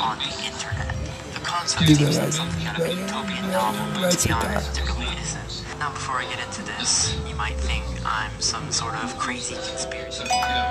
on the internet. The concept seems like something out of a utopian novel, but to be honest, it really isn't. Now, before I get into this, you might think I'm some sort of crazy conspiracy theorist,